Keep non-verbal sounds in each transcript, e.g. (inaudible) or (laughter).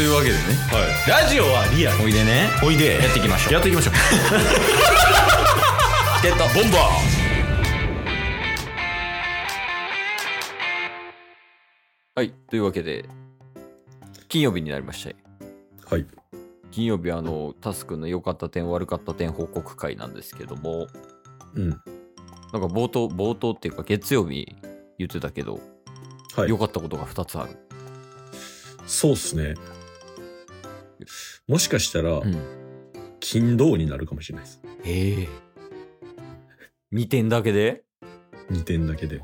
というわけでね。ラジオはリアル。おいでね。おいで。やっていきましょう。やっていきましょう。(laughs) チケット。ボンバー。はい。というわけで金曜日になりました。よはい。金曜日はあのタスクの良かった点悪かった点報告会なんですけども。うん。なんか冒頭冒頭っていうか月曜日言ってたけどはい。良かったことが2つある。そうっすねもしかしたら、うん。金土になるかもしれないです。へえ。2点だけで？2点だけで。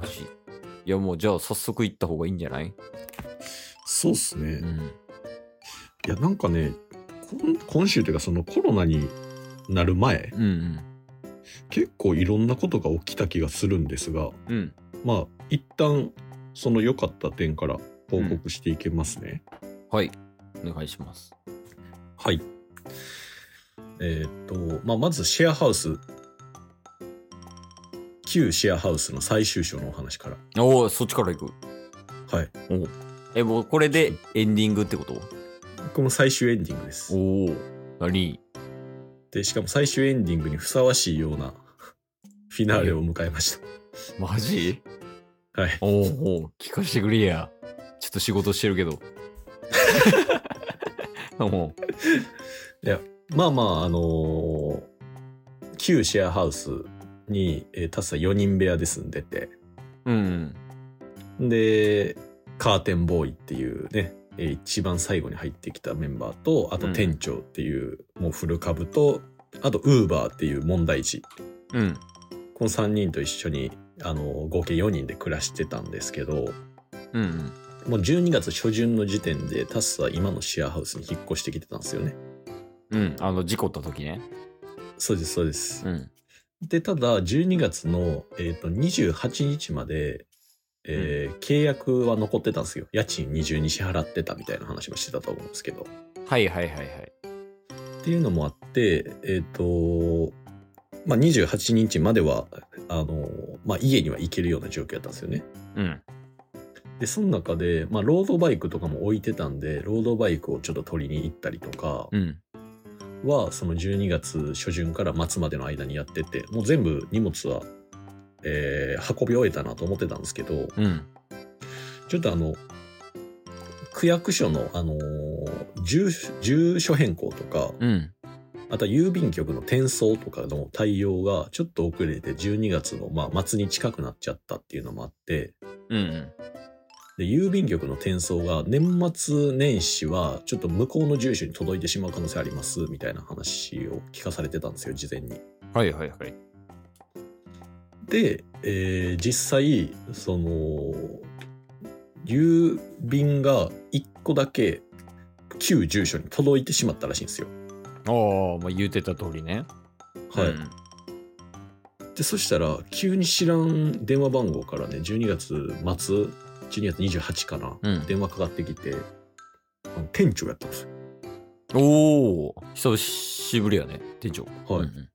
いやもうじゃあ早速行った方がいいんじゃない？そうっすね、いうん。やなんかね今週というかそのコロナになる前うんうん。結構いろんなことが起きた気がするんですがうん。まあ一旦その良かった点から報告していけますね、はい。お願いしますはい。えーっと、まあ、まずシェアハウス。旧シェアハウスの最終章のお話から。おおそっちから行く。はい。えもうこれでエンディングってこと？この最終エンディングです。おお何？でしかも最終エンディングにふさわしいようなフィナーレを迎えましマジ？たはい。おーおー。聞かせてくれや。ちょっと仕事してるけど (laughs) おう。まあまああのー旧シェアハウスに、えー、タスは4人部屋で住んでて。うんでカーテンボーイっていうね、えー一番最後に入ってきたメンバーとあとうん。店長っていう、もうフル株とあとウーバーっていう問題児。うん。この3人と一緒にあの合計4人で暮らしてたんですけどうんうんもう12月初旬の時点でタスは今のシェアハウスに引っ越してきてたんですよね。うんあの事故った時ね。そうですそうです。うん。でただ12月の、えー、と28日まで、えー契約は残ってたんですよ。家賃二重に支払ってたみたいな話もしてたと思うんですけど。はいはいはいはい。っていうのもあって、えっ、と、まあ、28日までは、あの、まあ、家には行けるような状況だったんですよね。うんで、その中で、まあ、ロードバイクとかも置いてたんで、ロードバイクをちょっと取りに行ったりとかうん。は、その12月初旬から末までの間にやってて、もう全部荷物は、えー運び終えたなと思ってたんですけど、うん。ちょっとあの、区役所の、あのー住住所変更とか、うん。あとは郵便局の転送とかの対応がちょっと遅れて12月のまあ末に近くなっちゃったっていうのもあって、うんで、郵便局の転送が年末年始はちょっと向こうの住所に届いてしまう可能性ありますみたいな話を聞かされてたんですよ、事前に。はいはいはいで、えー実際、その、郵便が1個だけ旧住所に届いてしまったらしいんですよ。ああまあ言うてた通りねはい。うんでそしたら急に知らん電話番号からね12月末12月28かな、うん。電話かかってきてあの店長やったんです。よおお久しぶりやね店長。はい。うん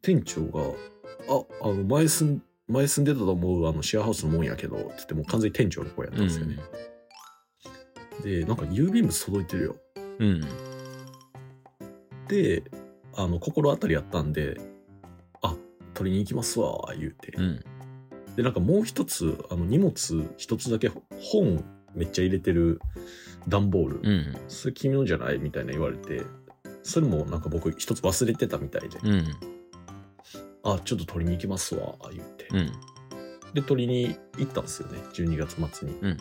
店長が「ああの前住ん前住んでたと思うあのシェアハウスのもんやけど」って言ってもう完全に店長の声やったうんんですよね、でなんか郵便物届いてるよ。うん。であの心当たりやったんで「あ取りに行きますわ」言うて、うんでなんかもう一つあの荷物一つだけ本めっちゃ入れてる段ボール、うん。それ君のじゃないみたいな言われてそれもなんか僕一つ忘れてたみたいで、うん。あちょっと取りに行きますわ言って、うん。で取りに行ったんですよね12月末に、うん。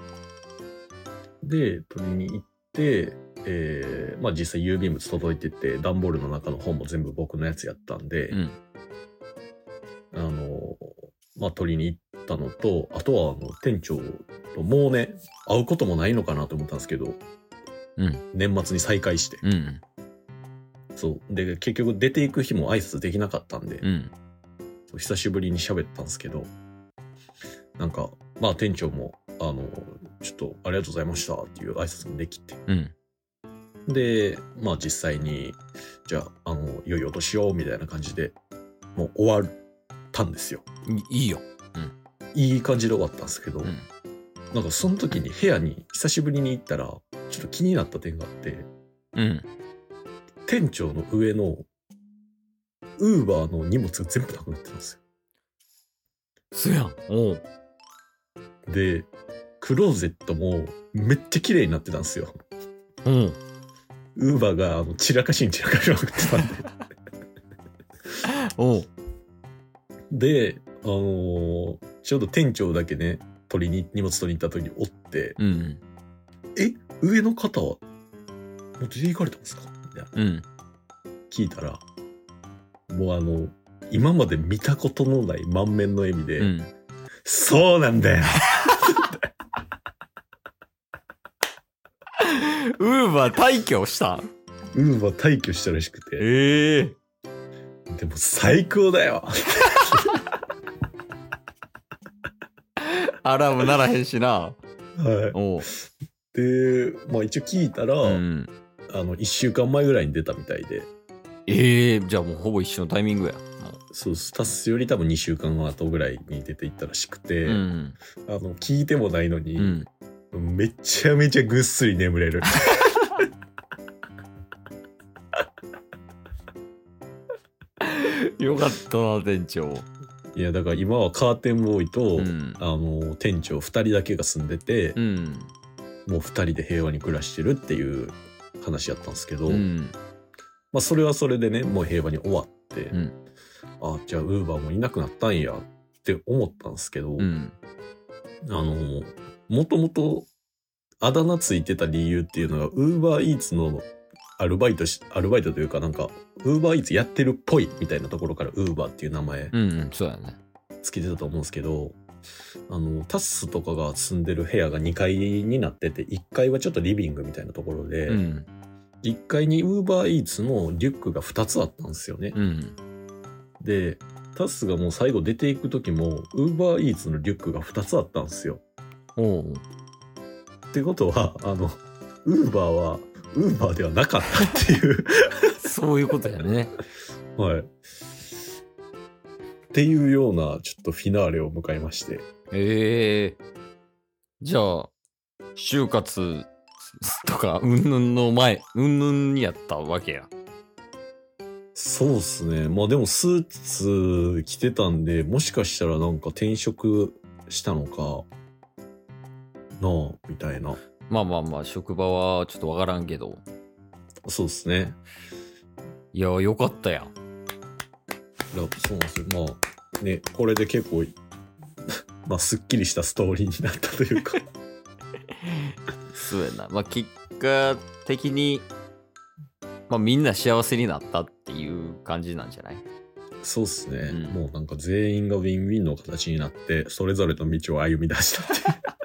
で取りに行ってえーまあ実際郵便物届いてて段ボールの中の本も全部僕のやつやったんで、うんまあ取りに行ったのとあとはあの店長ともうね会うこともないのかなと思ったんですけどうん。年末に再会して、うんそう。で結局出ていく日も挨拶できなかったんで、うん。そう久しぶりに喋ったんですけどなんかまあ店長もあのちょっとありがとうございましたっていう挨拶もできて。うん。でまあ実際にじゃああの良いお年をみたいな感じでもう終わったんですよいいいよいい感じで終わったんですけど、うんなんかその時に部屋に久しぶりに行ったらちょっと気になった点があって、うん。店長の上の、ウーバーの荷物が全部なくなってたんですよ。そやん。おう。で、クローゼットもめっちゃ綺麗になってたんですよ。うん。ウーバーがあの散らかしに散らかしまくってたんで。(laughs) おう。で、あのーちょうど店長だけね、取りに、荷物取りに行った時におって、うん。え、上の方は、もう出て行かれたんですか？みたいな。うん。聞いたら、もうあの、今まで見たことのない満面の笑みで、うん。そうなんだよ (laughs) ウーバー退去した？んウーバー退去したらしくて、ええでも最高だよ (laughs) アラームならへんしな。はおう。い。で、まあ一応聞いたら、うん。あの、一週間前ぐらいに出たみたいで、ええじゃあもうほぼ一緒のタイミングや。もそう、スタスより多分2週間後ぐらいに出ていったらしくて、ううん。あの、聞いてもないのに、うん。めちゃめちゃぐっすり眠れる。(laughs) かったな、店長。いや、だから今はカーテンボーイと、うん。あの、店長2人だけが住んでて、うん。もう2人で平和に暮らしてるっていう話やったんですけど、うん。まあそれはそれでね、もう平和に終わって、うん。あ、じゃあウーバーもいなくなったんやって思ったんですけど、うん。あの、もともとあだ名ついてた理由っていうのが、ウーバーイーツのアルバイトし、アルバイトというかなんか、ウーバーイーツやってるっぽいみたいなところからウーバーっていう名前うん。うん。そうやね。つけてたと思うんですけど、あの、タッスとかが住んでる部屋が2階になってて、1階はちょっとリビングみたいなところで、うん。1階にウーバーイーツのリュックが2つあったんですよね。うん。で、タスがもう最後出ていく時も、ウーバーイーツのリュックが2つあったんですよ。おう。ってことは、あの、ウーバーは、ウーバーではなかったっていう、(laughs) そういうことやね。はい。っていうような、ちょっとフィナーレを迎えまして。ええじゃあ、就活とか、うんぬんの前、うんぬんにやったわけや。そうっすね。まあでもスーツ着てたんで、もしかしたらなんか転職したのか、なあ、みたいな。まあまあまあ、職場はちょっとわからんけど。そうですね。いや、よかったやん。いやそうなんですよ。まあ、ね、これで結構、(laughs) まあ、すっきりしたストーリーになったというか。そうやな。まあ、結果的に、まあ、みんな幸せになったっていう感じなんじゃない？そうっすね、うんもうなんか全員がウィンウィンの形になって、それぞれの道を歩み出したっていう。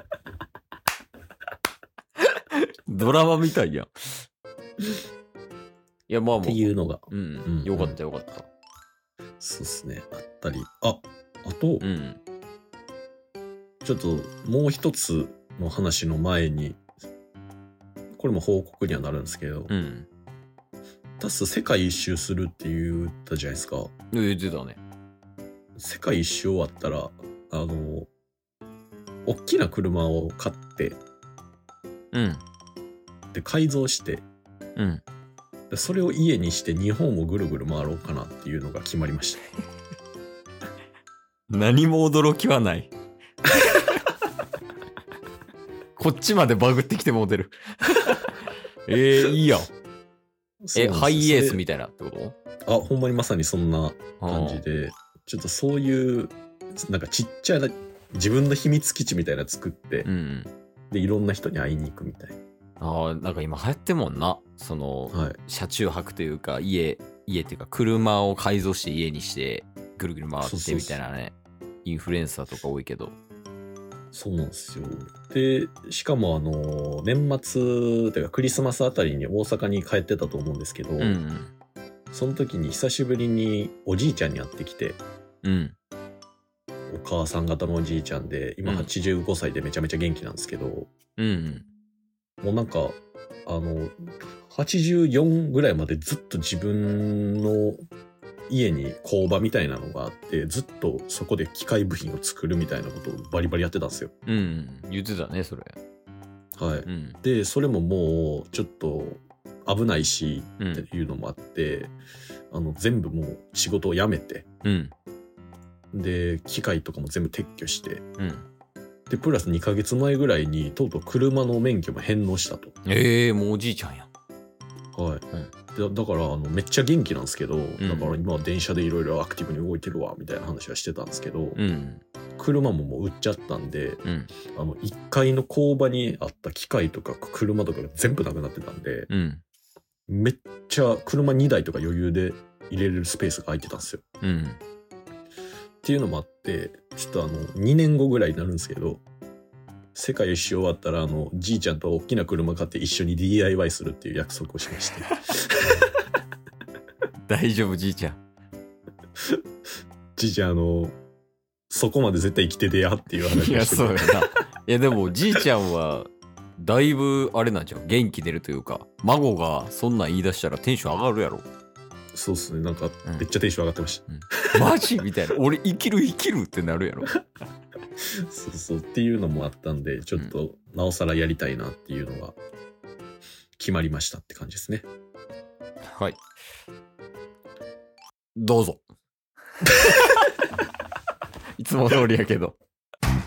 ドラマみたいやん。(laughs) いや、まあまあって。いうのが、うんうん。よかったよかった。そうっすね、あったり。あ、あと、うん。ちょっともう一つの話の前に、これも報告にはなるんですけど、うん。タス世界一周するって言ったじゃないですか。言ってたね。世界一周終わったら、あの、大きな車を買って、うん。で、改造して、うん。でそれを家にして日本をぐるぐる回ろうかなっていうのが決まりました。(laughs) 何も驚きはない。(laughs) こっちまでバグってきてモデル。(laughs) えー、いいやん。え、ハイエースみたたいなってこと？いあ、ほんまにまさにそんな感じで、ちょっとそういう、なんかちっちゃな自分の秘密基地みたいなの作って、うん。で、いろんな人に会いに行くみたいああ、なんか今流行ってんもんな。その、な。はい。車中泊というか、家、家っていうか、車を改造して家にして、ぐるぐる回ってみたいなね。インフルエンサーとか多いけど。そうなんですよ。で、しかもあの、年末、というかクリスマスあたりに大阪に帰ってたと思うんですけど、うんその時に久しぶりにおじいちゃんに会ってきて、うん。うん。お母さん方のおじいちゃんで、今うん85歳でめちゃめちゃ元気なんですけど、うんもうなんか、あの、84ぐらいまでずっと自分の家に工場みたいなのがあって、ずっとそこで機械部品を作るみたいなことをバリバリやってたんですよ。うん。うん。言ってたね、それ。はい。うん。で、それももうちょっと危ないしうん。っていうのもあって、あの、全部もう仕事を辞めて、うん。で、機械とかも全部撤去して、うん。で、プラス2ヶ月前ぐらいに、とうとう車の免許も返納したと。ええもうおじいちゃんや。はい。でだから、あの、めっちゃ元気なんですけど、だから今は電車でいろいろアクティブに動いてるわ、みたいな話はしてたんですけど、うん。車ももう売っちゃったんで、うん。あの、1階の工場にあった機械とか車とかが全部なくなってたんで、うん。めっちゃ車2台とか余裕で入れれるスペースが空いてたんですよ。うん。っていうのもあって、ちょっとあの、2年後ぐらいになるんですけど、世界一周終わったら、あの、じいちゃんと大きな車買って一緒に DIY するっていう約束をしまして。(laughs) 大丈夫、じいちゃん。じいちゃん、あの、そこまで絶対生きててやっていう話いや、そうやな。いや、でも、じいちゃんは、だいぶ、あれなんじゃん。元気出るというか、孫がそんなん言い出したらテンション上がるやろ。そうっすね。なんかうん、めっちゃテンション上がってました。マジ？みたいな。(laughs) 俺、生きる生きるってなるやろ。そうそう。っていうのもあったんで、ちょっと、なおさらやりたいなっていうのが、決まりましたって感じですね。はい。どうぞ。(laughs) いつも通りやけど。